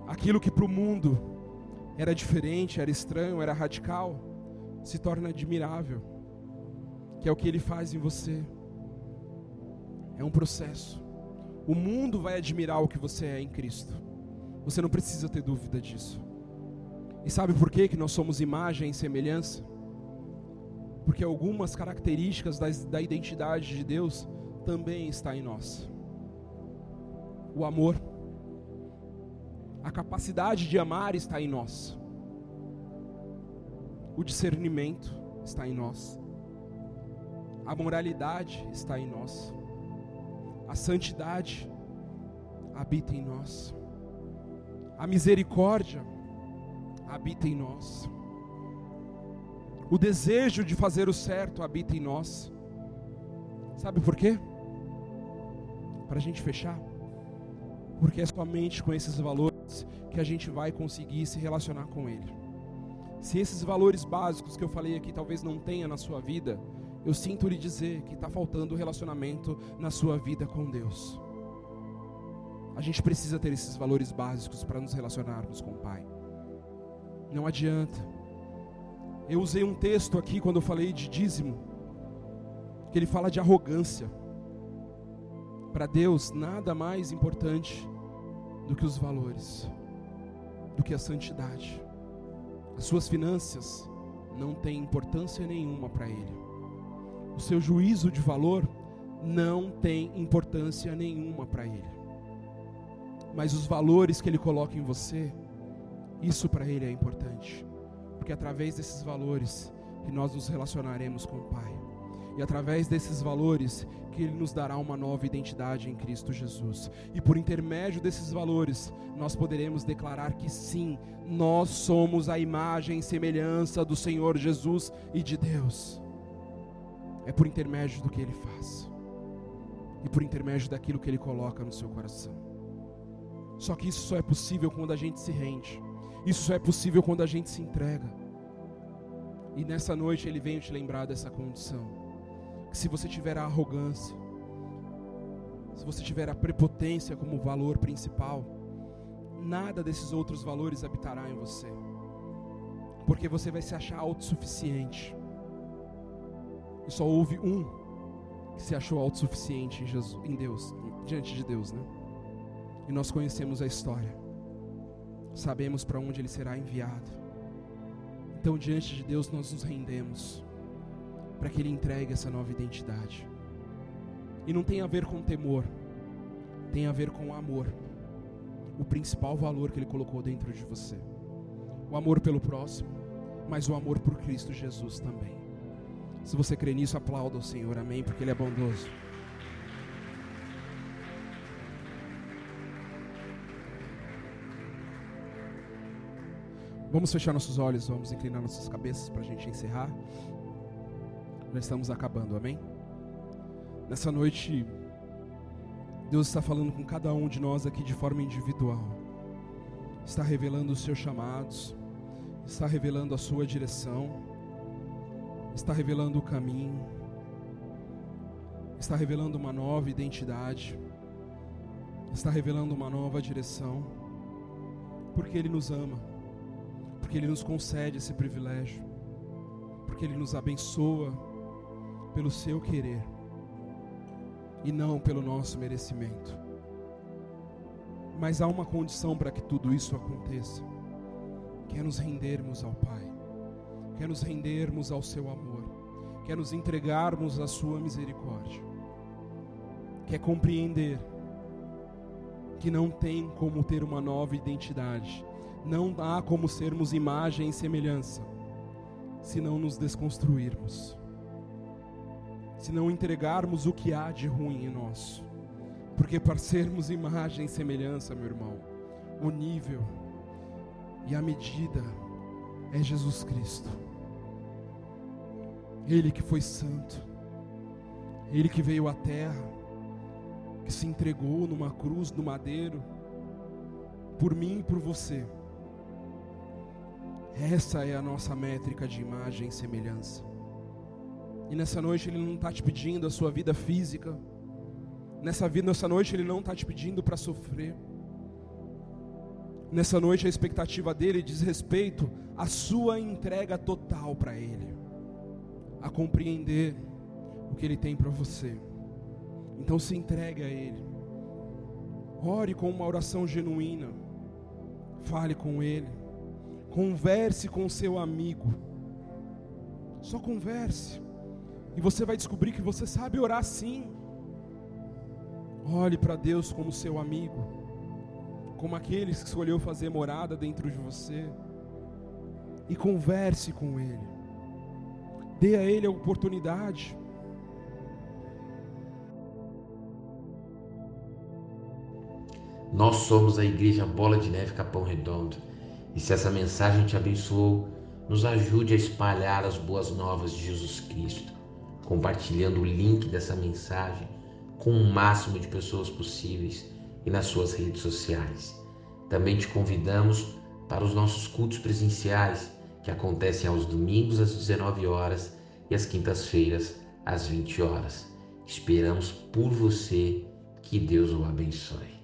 aquilo que para o mundo era diferente, era estranho, era radical, se torna admirável, que é o que ele faz em você. É um processo. O mundo vai admirar o que você é em Cristo. Você não precisa ter dúvida disso. E sabe por que, que nós somos imagem e semelhança? Porque algumas características da, da identidade de Deus também está em nós. O amor, a capacidade de amar está em nós. O discernimento está em nós. A moralidade está em nós. A santidade habita em nós. A misericórdia habita em nós. O desejo de fazer o certo habita em nós. Sabe por quê? Para a gente fechar. Porque é somente com esses valores que a gente vai conseguir se relacionar com Ele. Se esses valores básicos que eu falei aqui talvez não tenha na sua vida, eu sinto lhe dizer que está faltando relacionamento na sua vida com Deus. A gente precisa ter esses valores básicos para nos relacionarmos com o Pai. Não adianta. Eu usei um texto aqui quando eu falei de dízimo, que ele fala de arrogância. Para Deus, nada mais importante do que os valores, do que a santidade. As suas finanças não têm importância nenhuma para Ele. O seu juízo de valor não tem importância nenhuma para Ele. Mas os valores que Ele coloca em você, isso para Ele é importante. Porque é através desses valores que nós nos relacionaremos com o Pai. E através desses valores, que Ele nos dará uma nova identidade em Cristo Jesus. E por intermédio desses valores, nós poderemos declarar que sim, nós somos a imagem e semelhança do Senhor Jesus e de Deus. É por intermédio do que Ele faz, e por intermédio daquilo que Ele coloca no seu coração. Só que isso só é possível quando a gente se rende, isso só é possível quando a gente se entrega. E nessa noite Ele vem te lembrar dessa condição que se você tiver a arrogância, se você tiver a prepotência como valor principal, nada desses outros valores habitará em você. Porque você vai se achar autossuficiente. E só houve um que se achou autossuficiente em, Jesus, em Deus, diante de Deus, né? E nós conhecemos a história. Sabemos para onde ele será enviado. Então, diante de Deus, nós nos rendemos para que Ele entregue essa nova identidade. E não tem a ver com temor, tem a ver com amor. O principal valor que Ele colocou dentro de você. O amor pelo próximo, mas o amor por Cristo Jesus também. Se você crê nisso, aplauda o Senhor, amém, porque Ele é bondoso. Vamos fechar nossos olhos, vamos inclinar nossas cabeças para a gente encerrar. Nós estamos acabando, amém? Nessa noite, Deus está falando com cada um de nós aqui de forma individual. Está revelando os seus chamados, está revelando a sua direção, está revelando o caminho, está revelando uma nova identidade, está revelando uma nova direção, porque Ele nos ama, porque Ele nos concede esse privilégio, porque Ele nos abençoa pelo seu querer e não pelo nosso merecimento. Mas há uma condição para que tudo isso aconteça, que é nos rendermos ao Pai, que é nos rendermos ao seu amor, que é nos entregarmos à sua misericórdia, que é compreender que não tem como ter uma nova identidade, não há como sermos imagem e semelhança, se não nos desconstruirmos se não entregarmos o que há de ruim em nós. Porque para sermos imagem e semelhança, meu irmão, o nível e a medida é Jesus Cristo. Ele que foi santo, ele que veio à terra, que se entregou numa cruz, no madeiro, por mim e por você. Essa é a nossa métrica de imagem e semelhança. E nessa noite Ele não está te pedindo a sua vida física. Nessa vida, nessa noite Ele não está te pedindo para sofrer. Nessa noite a expectativa dele diz respeito à sua entrega total para Ele, a compreender o que Ele tem para você. Então se entregue a Ele. Ore com uma oração genuína. Fale com Ele. Converse com seu amigo. Só converse. E você vai descobrir que você sabe orar sim. Olhe para Deus como seu amigo, como aquele que escolheu fazer morada dentro de você. E converse com Ele. Dê a Ele a oportunidade. Nós somos a Igreja Bola de Neve Capão Redondo. E se essa mensagem te abençoou, nos ajude a espalhar as boas novas de Jesus Cristo compartilhando o link dessa mensagem com o máximo de pessoas possíveis e nas suas redes sociais. Também te convidamos para os nossos cultos presenciais, que acontecem aos domingos às 19 horas e às quintas-feiras às 20 horas. Esperamos por você. Que Deus o abençoe.